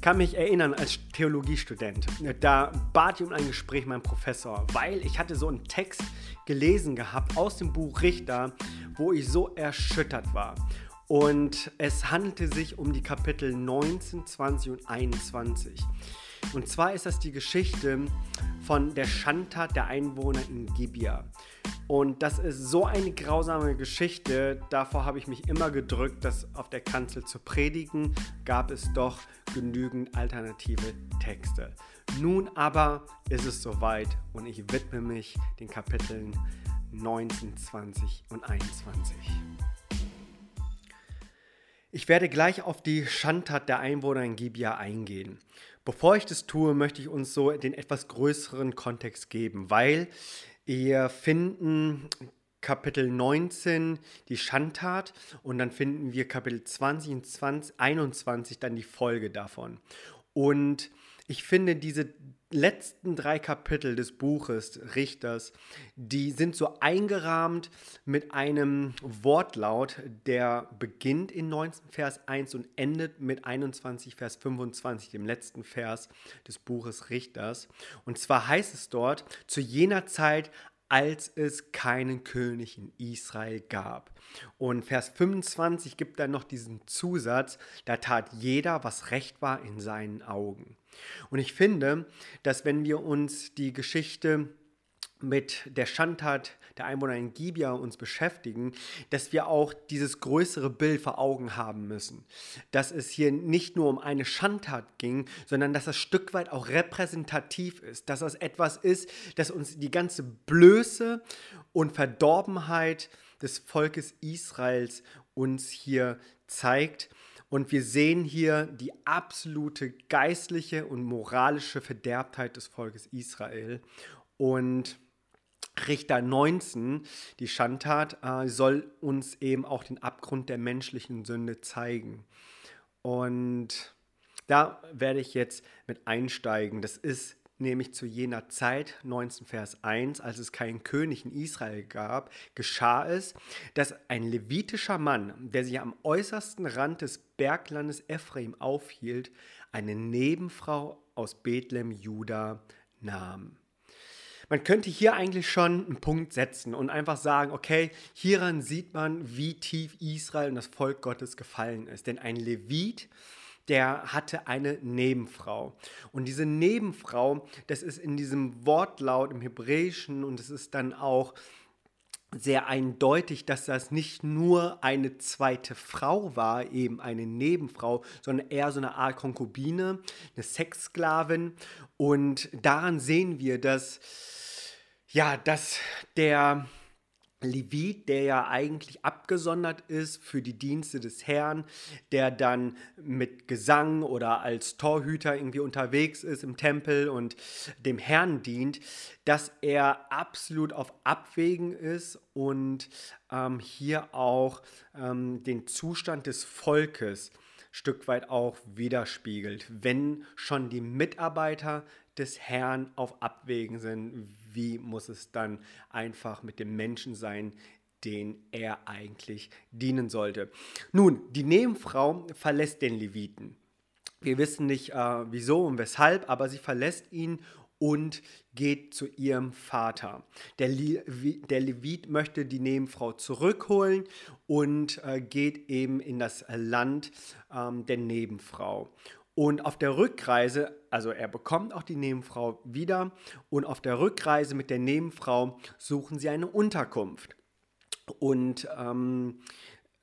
Ich kann mich erinnern als Theologiestudent, da bat ich um ein Gespräch mein Professor, weil ich hatte so einen Text gelesen gehabt aus dem Buch Richter, wo ich so erschüttert war. Und es handelte sich um die Kapitel 19, 20 und 21. Und zwar ist das die Geschichte von der Schandtat der Einwohner in Gibia. Und das ist so eine grausame Geschichte. Davor habe ich mich immer gedrückt, das auf der Kanzel zu predigen. Gab es doch genügend alternative Texte. Nun aber ist es soweit und ich widme mich den Kapiteln 19, 20 und 21. Ich werde gleich auf die Schandtat der Einwohner in Gibia eingehen. Bevor ich das tue, möchte ich uns so den etwas größeren Kontext geben, weil wir finden Kapitel 19 die Schandtat und dann finden wir Kapitel 20 und 20, 21 dann die Folge davon. Und ich finde diese letzten drei Kapitel des Buches Richters, die sind so eingerahmt mit einem Wortlaut, der beginnt in 19 Vers 1 und endet mit 21 Vers 25, dem letzten Vers des Buches Richters. Und zwar heißt es dort, zu jener Zeit, als es keinen König in Israel gab. Und Vers 25 gibt dann noch diesen Zusatz, da tat jeder, was recht war in seinen Augen. Und ich finde, dass wenn wir uns die Geschichte mit der Schandtat der Einwohner in Gibia uns beschäftigen, dass wir auch dieses größere Bild vor Augen haben müssen. Dass es hier nicht nur um eine Schandtat ging, sondern dass das Stück weit auch repräsentativ ist. Dass das etwas ist, das uns die ganze Blöße und Verdorbenheit des Volkes Israels uns hier zeigt und wir sehen hier die absolute geistliche und moralische Verderbtheit des Volkes Israel. Und Richter 19, die Schandtat, äh, soll uns eben auch den Abgrund der menschlichen Sünde zeigen. Und da werde ich jetzt mit einsteigen. Das ist nämlich zu jener Zeit, 19 Vers 1, als es keinen König in Israel gab, geschah es, dass ein levitischer Mann, der sich am äußersten Rand des Berglandes Ephraim aufhielt, eine Nebenfrau aus Bethlehem, Juda, nahm. Man könnte hier eigentlich schon einen Punkt setzen und einfach sagen, okay, hieran sieht man, wie tief Israel und das Volk Gottes gefallen ist. Denn ein Levit, der hatte eine Nebenfrau. Und diese Nebenfrau, das ist in diesem Wortlaut im Hebräischen und es ist dann auch sehr eindeutig, dass das nicht nur eine zweite Frau war, eben eine Nebenfrau, sondern eher so eine Art Konkubine, eine Sexsklavin. Und daran sehen wir, dass, ja, dass der Levit, der ja eigentlich abgesondert ist für die Dienste des Herrn, der dann mit Gesang oder als Torhüter irgendwie unterwegs ist im Tempel und dem Herrn dient, dass er absolut auf Abwägen ist und ähm, hier auch ähm, den Zustand des Volkes Stück weit auch widerspiegelt, wenn schon die Mitarbeiter des Herrn auf Abwägen sind, wie muss es dann einfach mit dem Menschen sein, den er eigentlich dienen sollte. Nun, die Nebenfrau verlässt den Leviten. Wir wissen nicht äh, wieso und weshalb, aber sie verlässt ihn und geht zu ihrem Vater. Der, Le der Levit möchte die Nebenfrau zurückholen und äh, geht eben in das Land ähm, der Nebenfrau. Und auf der Rückreise, also er bekommt auch die Nebenfrau wieder und auf der Rückreise mit der Nebenfrau suchen sie eine Unterkunft. Und ähm,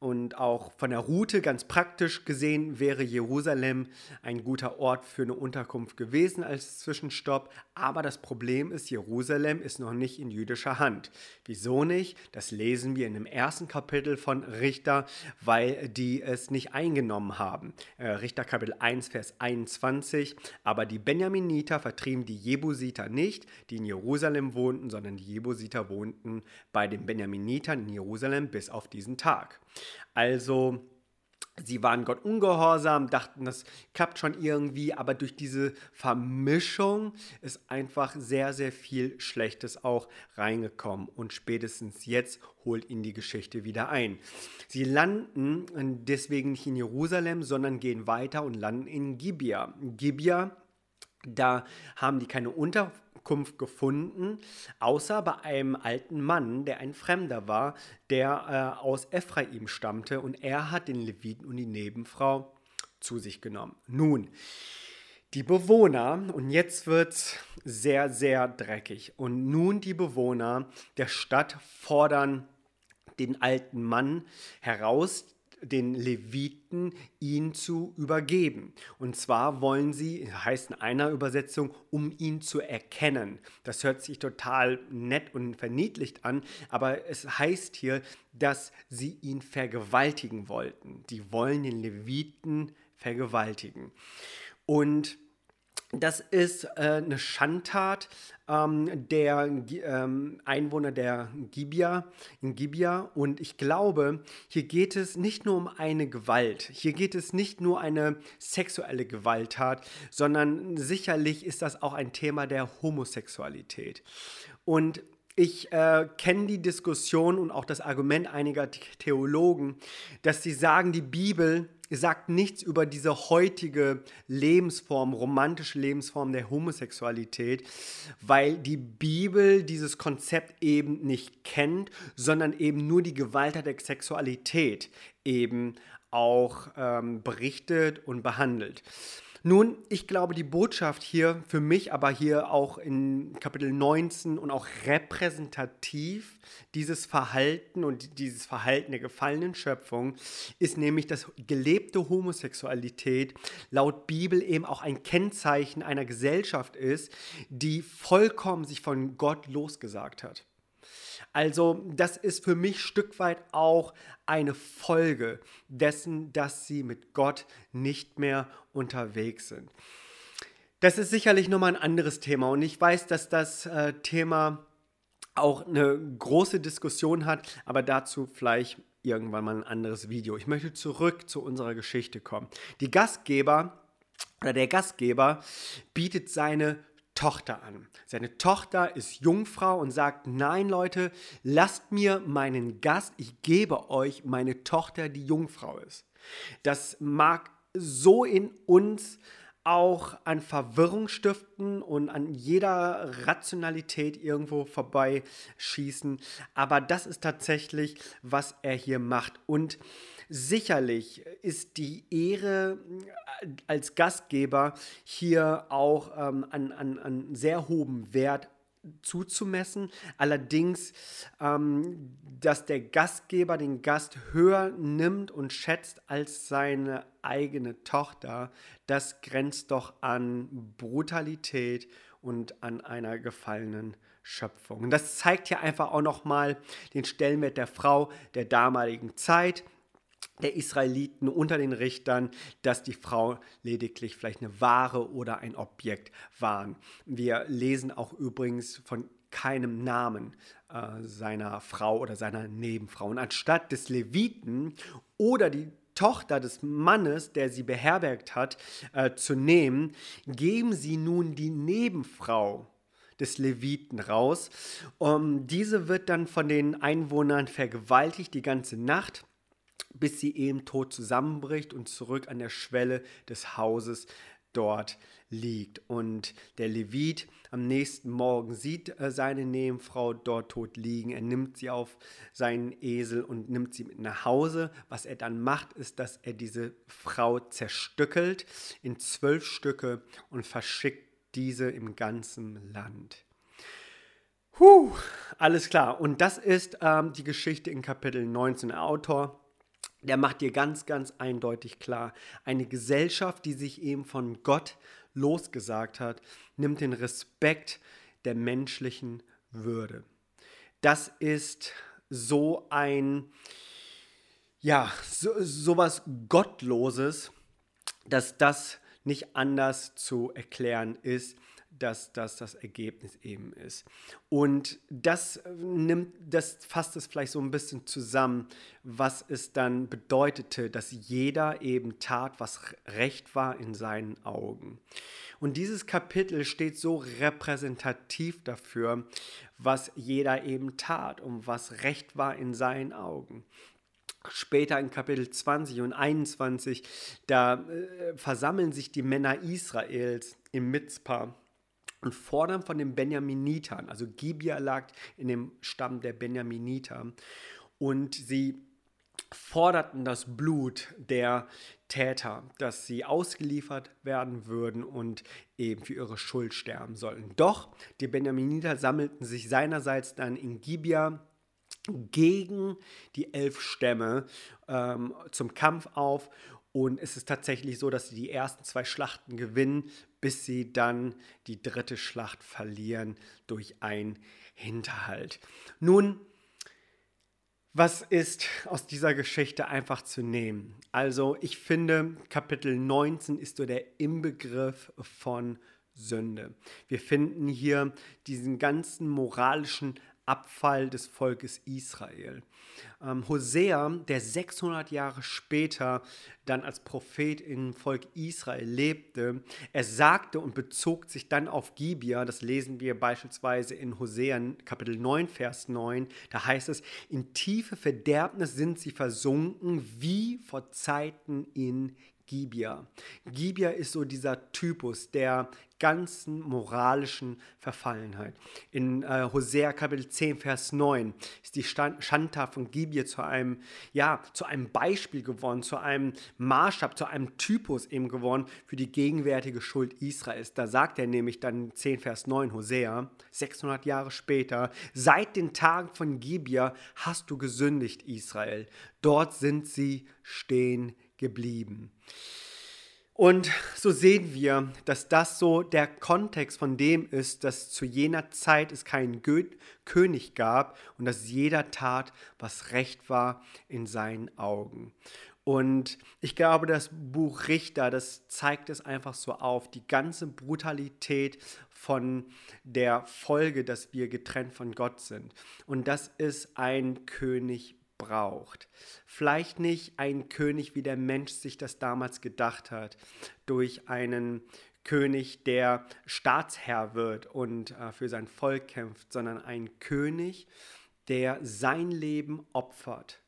und auch von der Route ganz praktisch gesehen wäre Jerusalem ein guter Ort für eine Unterkunft gewesen als Zwischenstopp. Aber das Problem ist, Jerusalem ist noch nicht in jüdischer Hand. Wieso nicht? Das lesen wir in dem ersten Kapitel von Richter, weil die es nicht eingenommen haben. Äh, Richter Kapitel 1, Vers 21. Aber die Benjaminiter vertrieben die Jebusiter nicht, die in Jerusalem wohnten, sondern die Jebusiter wohnten bei den Benjaminitern in Jerusalem bis auf diesen Tag. Also Sie waren Gott ungehorsam, dachten, das klappt schon irgendwie, aber durch diese Vermischung ist einfach sehr, sehr viel Schlechtes auch reingekommen. Und spätestens jetzt holt ihn die Geschichte wieder ein. Sie landen deswegen nicht in Jerusalem, sondern gehen weiter und landen in Gibea. Gibea, da haben die keine Unterkunft Unterkunft gefunden, außer bei einem alten Mann, der ein Fremder war, der äh, aus Ephraim stammte und er hat den Leviten und die Nebenfrau zu sich genommen. Nun, die Bewohner, und jetzt wird es sehr, sehr dreckig, und nun die Bewohner der Stadt fordern den alten Mann heraus, den Leviten ihn zu übergeben. Und zwar wollen sie, heißt in einer Übersetzung, um ihn zu erkennen. Das hört sich total nett und verniedlicht an, aber es heißt hier, dass sie ihn vergewaltigen wollten. Die wollen den Leviten vergewaltigen. Und das ist äh, eine Schandtat ähm, der ähm, Einwohner der Gibia, in Gibia. Und ich glaube, hier geht es nicht nur um eine Gewalt. Hier geht es nicht nur eine sexuelle Gewalttat, sondern sicherlich ist das auch ein Thema der Homosexualität. Und ich äh, kenne die Diskussion und auch das Argument einiger Theologen, dass sie sagen, die Bibel sagt nichts über diese heutige Lebensform, romantische Lebensform der Homosexualität, weil die Bibel dieses Konzept eben nicht kennt, sondern eben nur die Gewalt der Sexualität eben auch ähm, berichtet und behandelt. Nun, ich glaube, die Botschaft hier für mich, aber hier auch in Kapitel 19 und auch repräsentativ dieses Verhalten und dieses Verhalten der gefallenen Schöpfung ist nämlich, dass gelebte Homosexualität laut Bibel eben auch ein Kennzeichen einer Gesellschaft ist, die vollkommen sich von Gott losgesagt hat. Also das ist für mich Stück weit auch eine Folge dessen, dass sie mit Gott nicht mehr unterwegs sind. Das ist sicherlich nochmal ein anderes Thema und ich weiß, dass das äh, Thema auch eine große Diskussion hat, aber dazu vielleicht irgendwann mal ein anderes Video. Ich möchte zurück zu unserer Geschichte kommen. Die Gastgeber oder der Gastgeber bietet seine Tochter an. Seine Tochter ist Jungfrau und sagt, nein Leute, lasst mir meinen Gast, ich gebe euch meine Tochter, die Jungfrau ist. Das mag so in uns auch an Verwirrung stiften und an jeder Rationalität irgendwo vorbeischießen. Aber das ist tatsächlich, was er hier macht. Und sicherlich ist die Ehre äh, als Gastgeber hier auch ähm, an, an, an sehr hohem Wert zuzumessen. Allerdings, ähm, dass der Gastgeber den Gast höher nimmt und schätzt als seine eigene Tochter, das grenzt doch an Brutalität und an einer gefallenen Schöpfung. Und das zeigt ja einfach auch nochmal den Stellenwert der Frau der damaligen Zeit der Israeliten unter den Richtern, dass die Frau lediglich vielleicht eine Ware oder ein Objekt waren. Wir lesen auch übrigens von keinem Namen äh, seiner Frau oder seiner Nebenfrau. Und anstatt des Leviten oder die Tochter des Mannes, der sie beherbergt hat, äh, zu nehmen, geben sie nun die Nebenfrau des Leviten raus. Um, diese wird dann von den Einwohnern vergewaltigt die ganze Nacht bis sie eben tot zusammenbricht und zurück an der Schwelle des Hauses dort liegt. Und der Levit am nächsten Morgen sieht äh, seine Nebenfrau dort tot liegen. Er nimmt sie auf seinen Esel und nimmt sie mit nach Hause. Was er dann macht, ist, dass er diese Frau zerstückelt in zwölf Stücke und verschickt diese im ganzen Land. Puh, alles klar. Und das ist ähm, die Geschichte in Kapitel 19. Der Autor der macht dir ganz, ganz eindeutig klar, eine Gesellschaft, die sich eben von Gott losgesagt hat, nimmt den Respekt der menschlichen Würde. Das ist so ein, ja, so, sowas Gottloses, dass das nicht anders zu erklären ist, dass das das Ergebnis eben ist. Und das nimmt, das fasst es vielleicht so ein bisschen zusammen, was es dann bedeutete, dass jeder eben tat, was recht war in seinen Augen. Und dieses Kapitel steht so repräsentativ dafür, was jeder eben tat und was recht war in seinen Augen später in Kapitel 20 und 21, da äh, versammeln sich die Männer Israels im Mitzpah und fordern von den Benjaminitern, also Gibia lag in dem Stamm der Benjaminiter, und sie forderten das Blut der Täter, dass sie ausgeliefert werden würden und eben für ihre Schuld sterben sollten. Doch die Benjaminiter sammelten sich seinerseits dann in Gibia gegen die elf Stämme ähm, zum Kampf auf. Und es ist tatsächlich so, dass sie die ersten zwei Schlachten gewinnen, bis sie dann die dritte Schlacht verlieren durch einen Hinterhalt. Nun, was ist aus dieser Geschichte einfach zu nehmen? Also ich finde, Kapitel 19 ist so der Inbegriff von Sünde. Wir finden hier diesen ganzen moralischen Abfall des Volkes Israel. Ähm, Hosea, der 600 Jahre später dann als Prophet im Volk Israel lebte, er sagte und bezog sich dann auf Gibia, das lesen wir beispielsweise in Hosea Kapitel 9, Vers 9, da heißt es, in tiefe Verderbnis sind sie versunken wie vor Zeiten in Gibia. Gibia ist so dieser Typus der ganzen moralischen Verfallenheit. In äh, Hosea Kapitel 10, Vers 9 ist die Schandtat von Gibia zu einem, ja, zu einem Beispiel geworden, zu einem Maßstab, zu einem Typus eben geworden für die gegenwärtige Schuld Israels. Da sagt er nämlich dann 10, Vers 9, Hosea, 600 Jahre später, seit den Tagen von Gibia hast du gesündigt, Israel. Dort sind sie stehen geblieben. Und so sehen wir, dass das so der Kontext von dem ist, dass zu jener Zeit es keinen Gö König gab und dass jeder tat, was recht war in seinen Augen. Und ich glaube, das Buch Richter, das zeigt es einfach so auf, die ganze Brutalität von der Folge, dass wir getrennt von Gott sind. Und das ist ein König braucht. Vielleicht nicht ein König, wie der Mensch sich das damals gedacht hat, durch einen König, der Staatsherr wird und äh, für sein Volk kämpft, sondern ein König, der sein Leben opfert,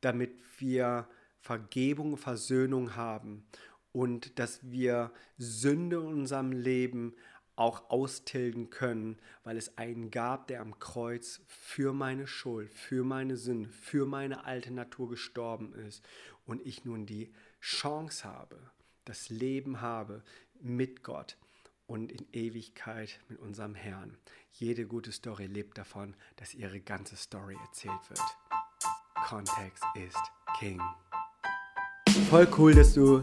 damit wir Vergebung, Versöhnung haben und dass wir Sünde in unserem Leben auch austilgen können, weil es einen gab, der am Kreuz für meine Schuld, für meine Sünde, für meine alte Natur gestorben ist und ich nun die Chance habe, das Leben habe mit Gott und in Ewigkeit mit unserem Herrn. Jede gute Story lebt davon, dass ihre ganze Story erzählt wird. Kontext ist King. Voll cool, dass du